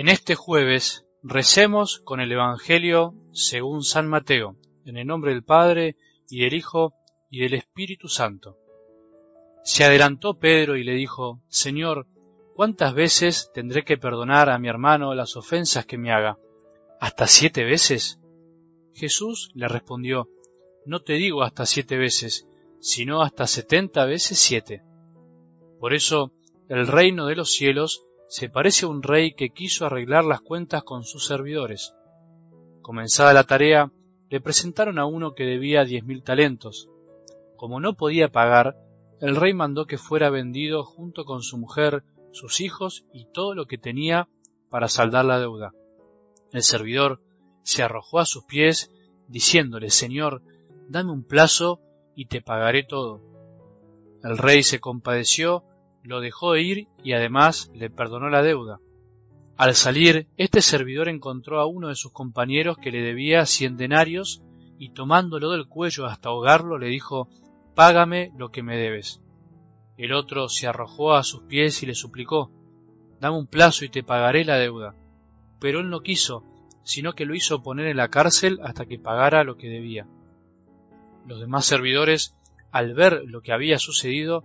En este jueves recemos con el Evangelio según San Mateo, en el nombre del Padre y del Hijo y del Espíritu Santo. Se adelantó Pedro y le dijo, Señor, ¿cuántas veces tendré que perdonar a mi hermano las ofensas que me haga? ¿Hasta siete veces? Jesús le respondió, No te digo hasta siete veces, sino hasta setenta veces siete. Por eso el reino de los cielos se parece a un rey que quiso arreglar las cuentas con sus servidores. Comenzada la tarea, le presentaron a uno que debía diez mil talentos. Como no podía pagar, el rey mandó que fuera vendido junto con su mujer, sus hijos y todo lo que tenía para saldar la deuda. El servidor se arrojó a sus pies, diciéndole Señor, dame un plazo y te pagaré todo. El rey se compadeció lo dejó ir y además le perdonó la deuda. Al salir, este servidor encontró a uno de sus compañeros que le debía cien denarios y tomándolo del cuello hasta ahogarlo le dijo Págame lo que me debes. El otro se arrojó a sus pies y le suplicó Dame un plazo y te pagaré la deuda. Pero él no quiso, sino que lo hizo poner en la cárcel hasta que pagara lo que debía. Los demás servidores, al ver lo que había sucedido,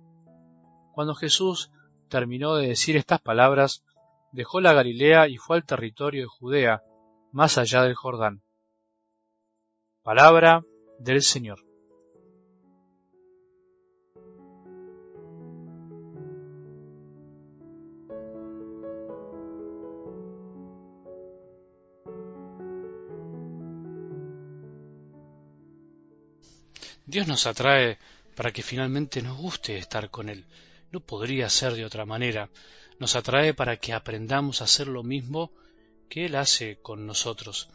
Cuando Jesús terminó de decir estas palabras, dejó la Galilea y fue al territorio de Judea, más allá del Jordán. Palabra del Señor. Dios nos atrae para que finalmente nos guste estar con Él, no podría ser de otra manera. Nos atrae para que aprendamos a hacer lo mismo que Él hace con nosotros.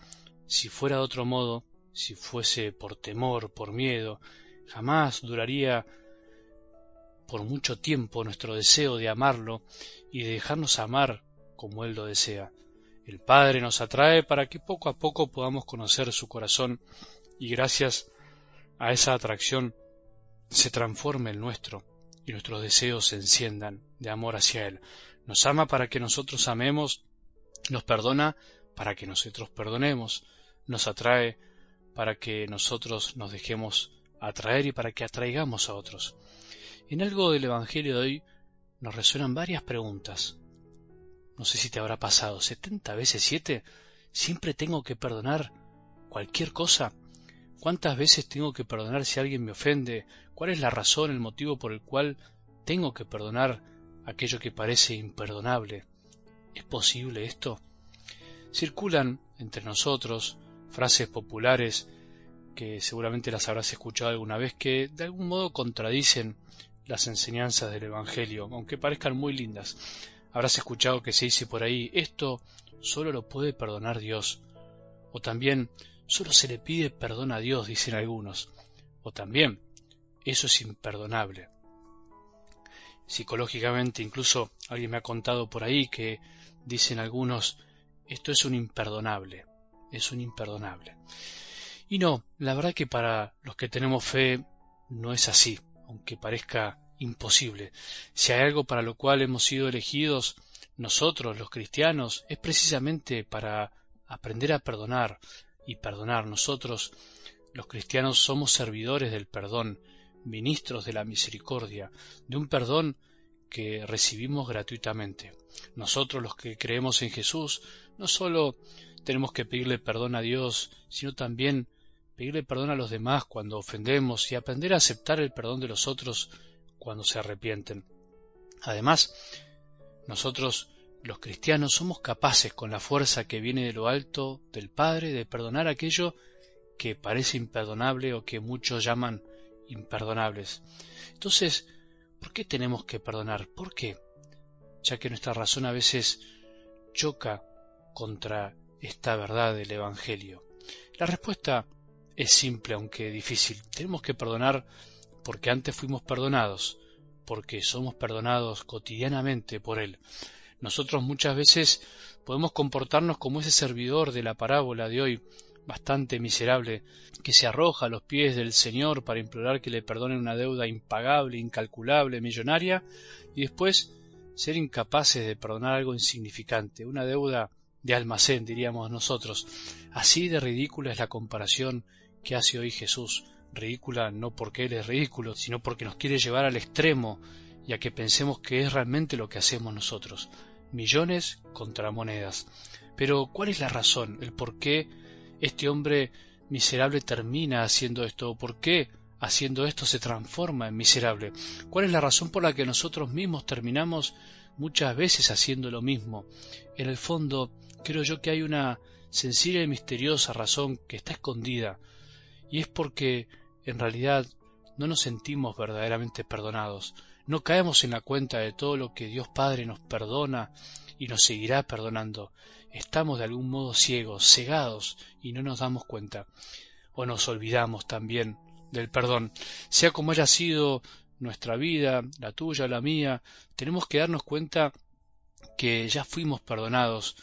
Si fuera de otro modo, si fuese por temor, por miedo, jamás duraría por mucho tiempo nuestro deseo de amarlo y de dejarnos amar como Él lo desea. El Padre nos atrae para que poco a poco podamos conocer su corazón y gracias a esa atracción se transforme el nuestro y nuestros deseos se enciendan de amor hacia Él. Nos ama para que nosotros amemos, nos perdona para que nosotros perdonemos, nos atrae para que nosotros nos dejemos atraer y para que atraigamos a otros. En algo del Evangelio de hoy nos resuenan varias preguntas. No sé si te habrá pasado, ¿setenta veces siete? ¿Siempre tengo que perdonar cualquier cosa? ¿Cuántas veces tengo que perdonar si alguien me ofende? ¿Cuál es la razón, el motivo por el cual tengo que perdonar aquello que parece imperdonable? ¿Es posible esto? Circulan entre nosotros frases populares que seguramente las habrás escuchado alguna vez que de algún modo contradicen las enseñanzas del Evangelio, aunque parezcan muy lindas. Habrás escuchado que se dice por ahí, esto solo lo puede perdonar Dios. O también, Solo se le pide perdón a Dios, dicen algunos. O también, eso es imperdonable. Psicológicamente, incluso alguien me ha contado por ahí que dicen algunos, esto es un imperdonable, es un imperdonable. Y no, la verdad que para los que tenemos fe no es así, aunque parezca imposible. Si hay algo para lo cual hemos sido elegidos nosotros, los cristianos, es precisamente para aprender a perdonar, y perdonar. Nosotros, los cristianos, somos servidores del perdón, ministros de la misericordia, de un perdón que recibimos gratuitamente. Nosotros, los que creemos en Jesús, no solo tenemos que pedirle perdón a Dios, sino también pedirle perdón a los demás cuando ofendemos y aprender a aceptar el perdón de los otros cuando se arrepienten. Además, nosotros los cristianos somos capaces, con la fuerza que viene de lo alto del Padre, de perdonar aquello que parece imperdonable o que muchos llaman imperdonables. Entonces, ¿por qué tenemos que perdonar? ¿Por qué? Ya que nuestra razón a veces choca contra esta verdad del Evangelio? La respuesta es simple aunque difícil. Tenemos que perdonar porque antes fuimos perdonados, porque somos perdonados cotidianamente por Él. Nosotros muchas veces podemos comportarnos como ese servidor de la parábola de hoy, bastante miserable, que se arroja a los pies del Señor para implorar que le perdonen una deuda impagable, incalculable, millonaria, y después ser incapaces de perdonar algo insignificante, una deuda de almacén, diríamos nosotros. Así de ridícula es la comparación que hace hoy Jesús. Ridícula no porque Él es ridículo, sino porque nos quiere llevar al extremo y que pensemos que es realmente lo que hacemos nosotros. Millones contra monedas. Pero ¿cuál es la razón? ¿El por qué este hombre miserable termina haciendo esto? ¿O por qué haciendo esto se transforma en miserable? ¿Cuál es la razón por la que nosotros mismos terminamos muchas veces haciendo lo mismo? En el fondo, creo yo que hay una sencilla y misteriosa razón que está escondida y es porque en realidad no nos sentimos verdaderamente perdonados, no caemos en la cuenta de todo lo que Dios Padre nos perdona y nos seguirá perdonando. Estamos de algún modo ciegos, cegados y no nos damos cuenta. O nos olvidamos también del perdón. Sea como haya sido nuestra vida, la tuya, la mía, tenemos que darnos cuenta que ya fuimos perdonados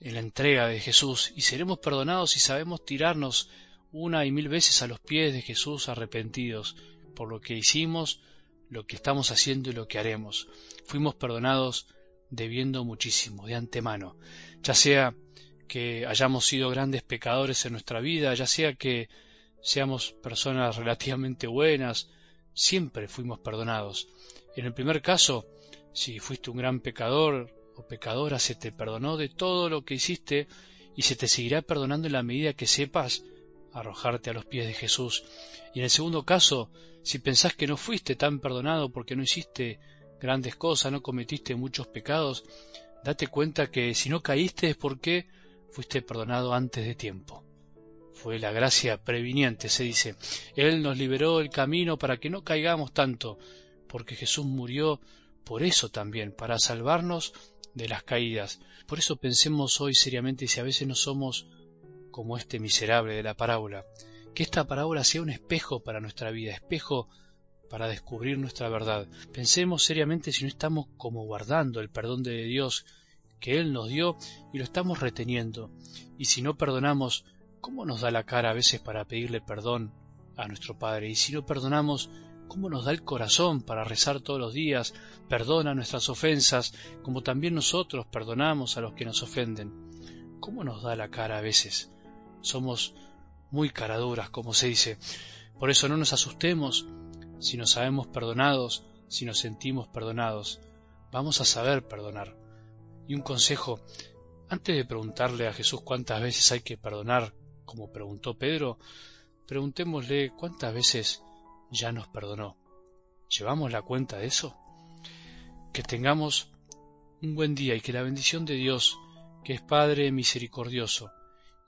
en la entrega de Jesús y seremos perdonados si sabemos tirarnos una y mil veces a los pies de Jesús arrepentidos por lo que hicimos, lo que estamos haciendo y lo que haremos. Fuimos perdonados debiendo muchísimo, de antemano, ya sea que hayamos sido grandes pecadores en nuestra vida, ya sea que seamos personas relativamente buenas, siempre fuimos perdonados. En el primer caso, si fuiste un gran pecador o pecadora, se te perdonó de todo lo que hiciste y se te seguirá perdonando en la medida que sepas arrojarte a los pies de Jesús. Y en el segundo caso, si pensás que no fuiste tan perdonado porque no hiciste grandes cosas, no cometiste muchos pecados, date cuenta que si no caíste es porque fuiste perdonado antes de tiempo. Fue la gracia previniente, se dice. Él nos liberó el camino para que no caigamos tanto, porque Jesús murió por eso también, para salvarnos de las caídas. Por eso pensemos hoy seriamente si a veces no somos como este miserable de la parábola, que esta parábola sea un espejo para nuestra vida, espejo para descubrir nuestra verdad. Pensemos seriamente si no estamos como guardando el perdón de Dios que Él nos dio y lo estamos reteniendo. Y si no perdonamos, ¿cómo nos da la cara a veces para pedirle perdón a nuestro Padre? Y si no perdonamos, ¿cómo nos da el corazón para rezar todos los días, perdona nuestras ofensas, como también nosotros perdonamos a los que nos ofenden? ¿Cómo nos da la cara a veces? Somos muy caraduras, como se dice. Por eso no nos asustemos si nos sabemos perdonados, si nos sentimos perdonados. Vamos a saber perdonar. Y un consejo, antes de preguntarle a Jesús cuántas veces hay que perdonar, como preguntó Pedro, preguntémosle cuántas veces ya nos perdonó. ¿Llevamos la cuenta de eso? Que tengamos un buen día y que la bendición de Dios, que es Padre misericordioso,